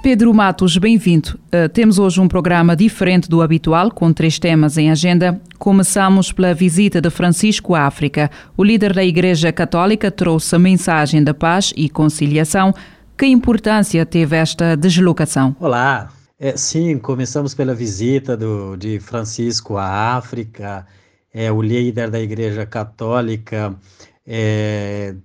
Pedro Matos, bem-vindo. Uh, temos hoje um programa diferente do habitual, com três temas em agenda. Começamos pela visita de Francisco à África. O líder da Igreja Católica trouxe a mensagem da paz e conciliação. Que importância teve esta deslocação? Olá, é, sim, começamos pela visita do, de Francisco à África, é, o líder da Igreja Católica, é,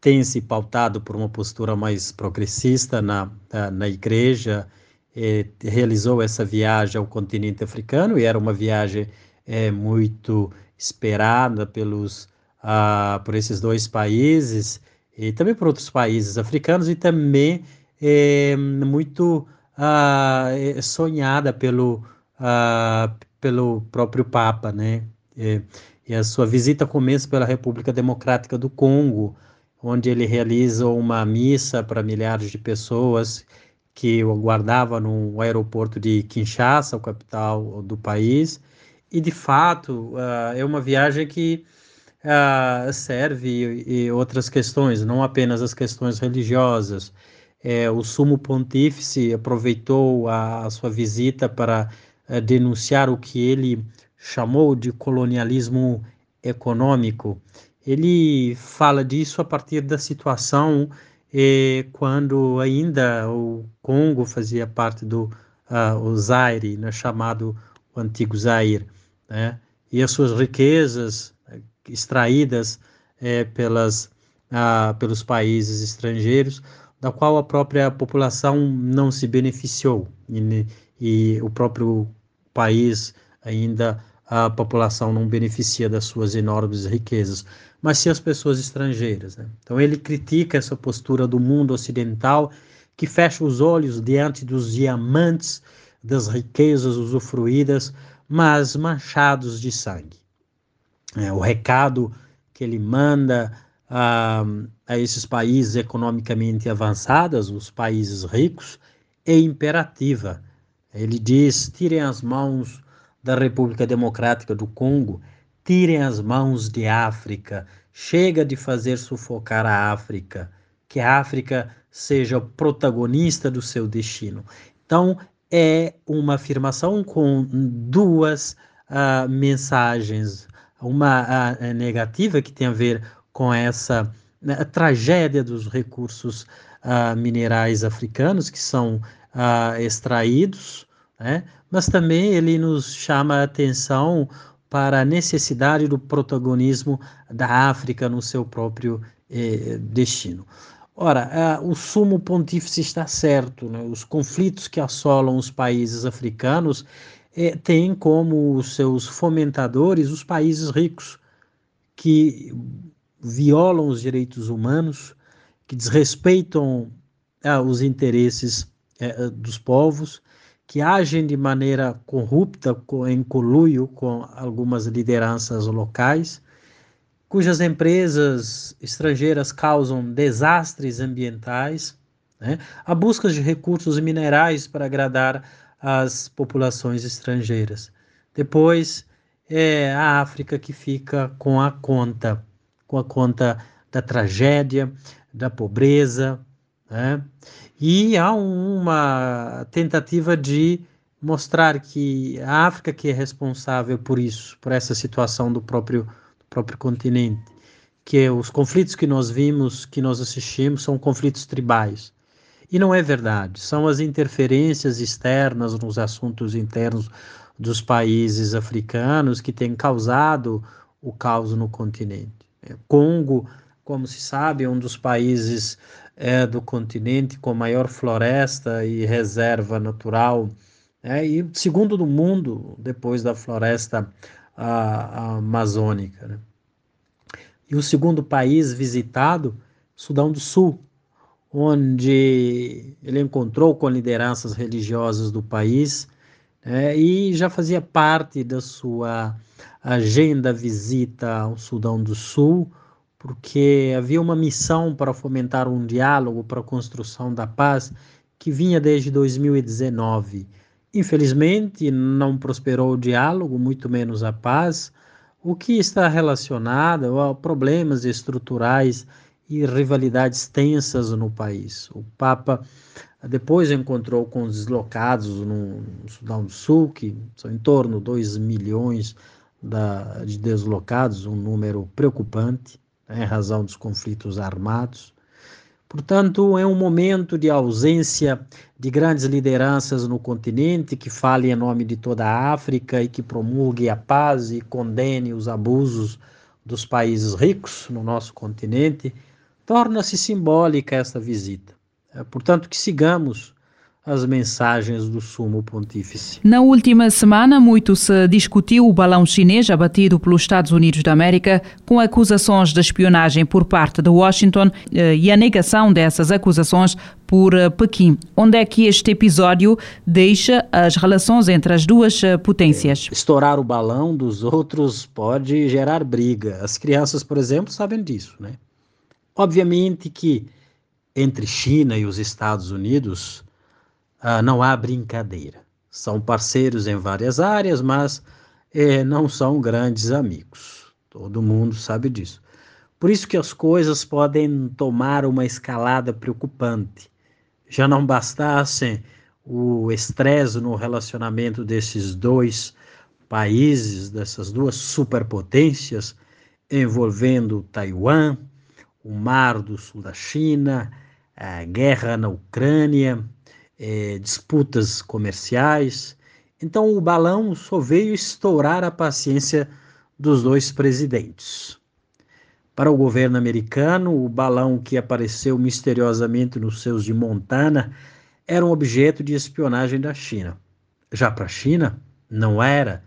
tem se pautado por uma postura mais progressista na, na, Igreja, é, realizou essa viagem ao continente africano e era uma viagem é, muito esperada pelos, ah, por esses dois países e também por outros países africanos e também é, muito uh, sonhada pelo, uh, pelo próprio Papa, né? E, e, a sua visita começa pela República Democrática do Congo, onde ele realiza uma missa para milhares de pessoas que o aguardavam no aeroporto de Kinshasa, o capital do país. E, de fato, uh, é uma viagem que uh, serve e, outras questões, não apenas as questões religiosas, é, o sumo pontífice aproveitou a, a sua visita para é, denunciar o que ele chamou de colonialismo econômico. Ele fala disso a partir da situação é, quando ainda o Congo fazia parte do uh, o Zaire, né, chamado o antigo Zaire, né? e as suas riquezas é, extraídas é, pelas, uh, pelos países estrangeiros da qual a própria população não se beneficiou e, e o próprio país ainda a população não beneficia das suas enormes riquezas, mas sim as pessoas estrangeiras. Né? Então ele critica essa postura do mundo ocidental que fecha os olhos diante dos diamantes das riquezas usufruídas, mas manchados de sangue. É, o recado que ele manda a, a esses países economicamente avançados, os países ricos, é imperativa. Ele diz: tirem as mãos da República Democrática do Congo, tirem as mãos de África, chega de fazer sufocar a África, que a África seja protagonista do seu destino. Então, é uma afirmação com duas uh, mensagens. Uma uh, negativa, que tem a ver com essa né, tragédia dos recursos uh, minerais africanos que são uh, extraídos, né? Mas também ele nos chama a atenção para a necessidade do protagonismo da África no seu próprio eh, destino. Ora, o sumo pontífice está certo, né? os conflitos que assolam os países africanos eh, têm como seus fomentadores os países ricos, que violam os direitos humanos, que desrespeitam ah, os interesses eh, dos povos, que agem de maneira corrupta, em coluio com algumas lideranças locais, cujas empresas estrangeiras causam desastres ambientais, né? a busca de recursos minerais para agradar as populações estrangeiras. Depois, é a África que fica com a conta com a conta da tragédia, da pobreza, né? e há uma tentativa de mostrar que a África que é responsável por isso, por essa situação do próprio, do próprio continente, que os conflitos que nós vimos, que nós assistimos, são conflitos tribais. E não é verdade, são as interferências externas nos assuntos internos dos países africanos que têm causado o caos no continente. Congo, como se sabe, um dos países é, do continente com maior floresta e reserva natural, é, e segundo do mundo, depois da floresta a, a amazônica. Né? E o segundo país visitado, Sudão do Sul, onde ele encontrou com lideranças religiosas do país né, e já fazia parte da sua agenda visita ao Sudão do Sul, porque havia uma missão para fomentar um diálogo para a construção da paz que vinha desde 2019. Infelizmente, não prosperou o diálogo, muito menos a paz, o que está relacionado a problemas estruturais e rivalidades tensas no país. O Papa depois encontrou com os deslocados no, Sudão do Sul, que são em torno de 2 milhões de deslocados, um número preocupante, em razão dos conflitos armados. Portanto, é um momento de ausência de grandes lideranças no continente que falem em nome de toda a África e que promulgue a paz e condene os abusos dos países ricos no nosso continente. Torna-se simbólica esta visita. É, portanto, que sigamos as mensagens do Sumo Pontífice. Na última semana, muito se discutiu o balão chinês abatido pelos Estados Unidos da América, com acusações de espionagem por parte de Washington eh, e a negação dessas acusações por eh, Pequim. Onde é que este episódio deixa as relações entre as duas eh, potências? Estourar o balão dos outros pode gerar briga. As crianças, por exemplo, sabem disso, né? Obviamente que entre China e os Estados Unidos ah, não há brincadeira. São parceiros em várias áreas, mas eh, não são grandes amigos. Todo mundo sabe disso. Por isso que as coisas podem tomar uma escalada preocupante. Já não bastasse o estresse no relacionamento desses dois países, dessas duas superpotências, envolvendo Taiwan, o Mar do Sul da China, a guerra na Ucrânia, é, disputas comerciais. Então o balão só veio estourar a paciência dos dois presidentes. Para o governo americano, o balão que apareceu misteriosamente nos seus de Montana era um objeto de espionagem da China. Já para a China, não era.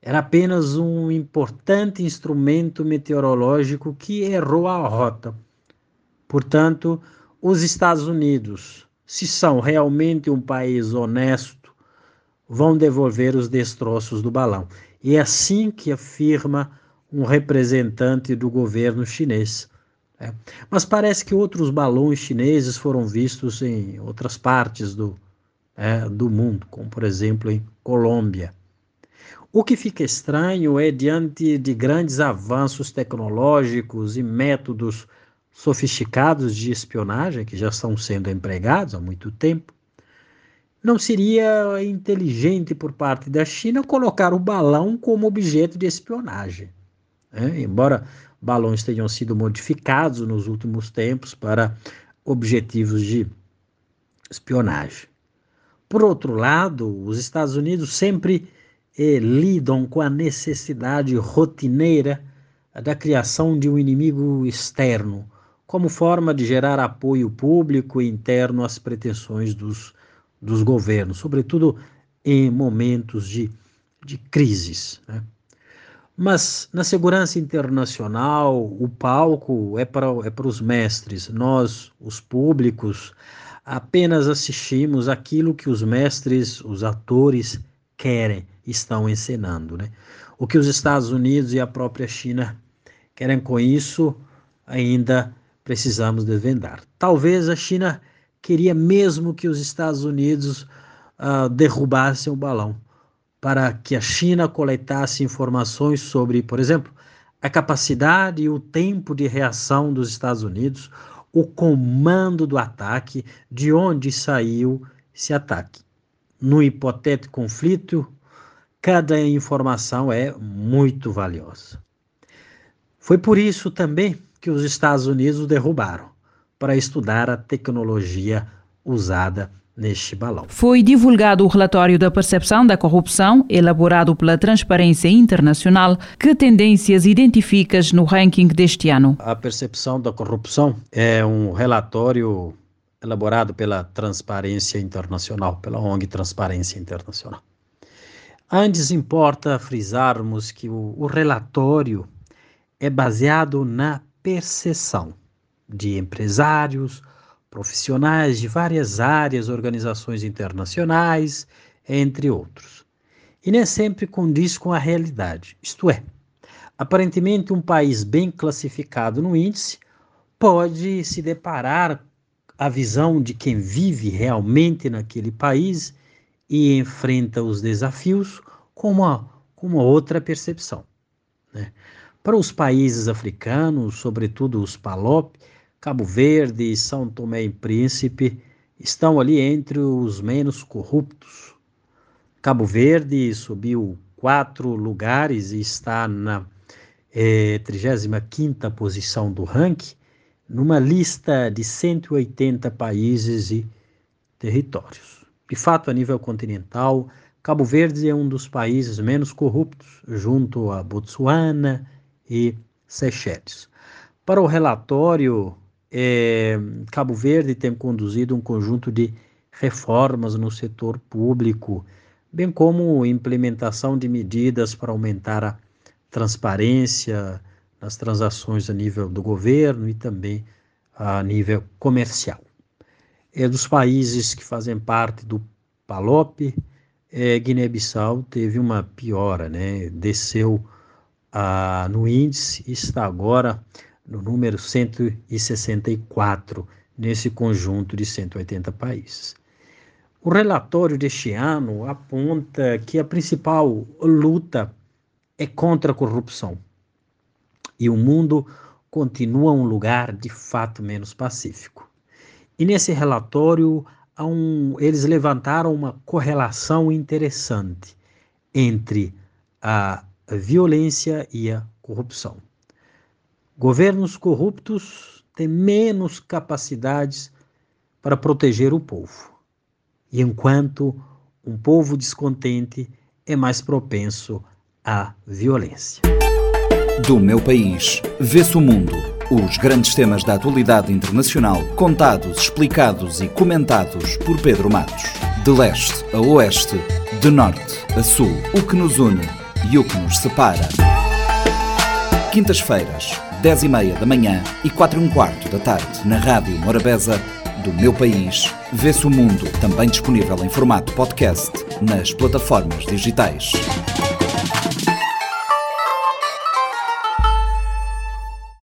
Era apenas um importante instrumento meteorológico que errou a rota. Portanto, os Estados Unidos, se são realmente um país honesto, vão devolver os destroços do balão. E é assim que afirma um representante do governo chinês. Né? Mas parece que outros balões chineses foram vistos em outras partes do, é, do mundo, como por exemplo em Colômbia. O que fica estranho é, diante de grandes avanços tecnológicos e métodos sofisticados de espionagem que já estão sendo empregados há muito tempo, não seria inteligente por parte da China colocar o balão como objeto de espionagem. Né? Embora balões tenham sido modificados nos últimos tempos para objetivos de espionagem. Por outro lado, os Estados Unidos sempre eh, lidam com a necessidade rotineira da criação de um inimigo externo, como forma de gerar apoio público interno às pretensões dos, dos governos, sobretudo em momentos de, de crises. Né? Mas na segurança internacional, o palco é para, é para os mestres. Nós, os públicos, apenas assistimos aquilo que os mestres, os atores, querem, estão encenando. Né? O que os Estados Unidos e a própria China querem com isso ainda precisamos desvendar. Talvez a China queria mesmo que os Estados Unidos uh, derrubassem o balão, para que a China coletasse informações sobre, por exemplo, a capacidade e o tempo de reação dos Estados Unidos, o comando do ataque, de onde saiu esse ataque. No hipotético conflito, cada informação é muito valiosa. Foi por isso também que os Estados Unidos derrubaram para estudar a tecnologia usada neste balão. Foi divulgado o relatório da percepção da corrupção, elaborado pela Transparência Internacional. Que tendências identificas no ranking deste ano? A percepção da corrupção é um relatório elaborado pela Transparência Internacional, pela ONG Transparência Internacional. Antes importa frisarmos que o, o relatório é baseado na percepção de empresários, profissionais de várias áreas, organizações internacionais, entre outros. E nem sempre condiz com a realidade. Isto é, aparentemente um país bem classificado no índice pode se deparar a visão de quem vive realmente naquele país e enfrenta os desafios com uma, com uma outra percepção. Né? Para os países africanos, sobretudo os PALOP, Cabo Verde e São Tomé e Príncipe, estão ali entre os menos corruptos. Cabo Verde subiu quatro lugares e está na é, 35ª posição do ranking, numa lista de 180 países e territórios. De fato, a nível continental, Cabo Verde é um dos países menos corruptos, junto a Botsuana e Seychelles. Para o relatório, é, Cabo Verde tem conduzido um conjunto de reformas no setor público, bem como implementação de medidas para aumentar a transparência, nas transações a nível do governo e também a nível comercial. É dos países que fazem parte do PALOP, é, Guiné-Bissau teve uma piora, né? desceu ah, no índice está agora no número 164 nesse conjunto de 180 países. O relatório deste ano aponta que a principal luta é contra a corrupção e o mundo continua um lugar de fato menos pacífico. E nesse relatório, um, eles levantaram uma correlação interessante entre a violência e a corrupção. Governos corruptos têm menos capacidades para proteger o povo, e enquanto um povo descontente é mais propenso à violência. Do meu país, vê-se o mundo. Os grandes temas da atualidade internacional, contados, explicados e comentados por Pedro Matos. De leste a oeste, de norte a sul, o que nos une e o que nos separa. Quintas-feiras, 10 e meia da manhã e 4 e um quarto da tarde, na Rádio Morabeza, do meu país, vê-se o mundo, também disponível em formato podcast nas plataformas digitais.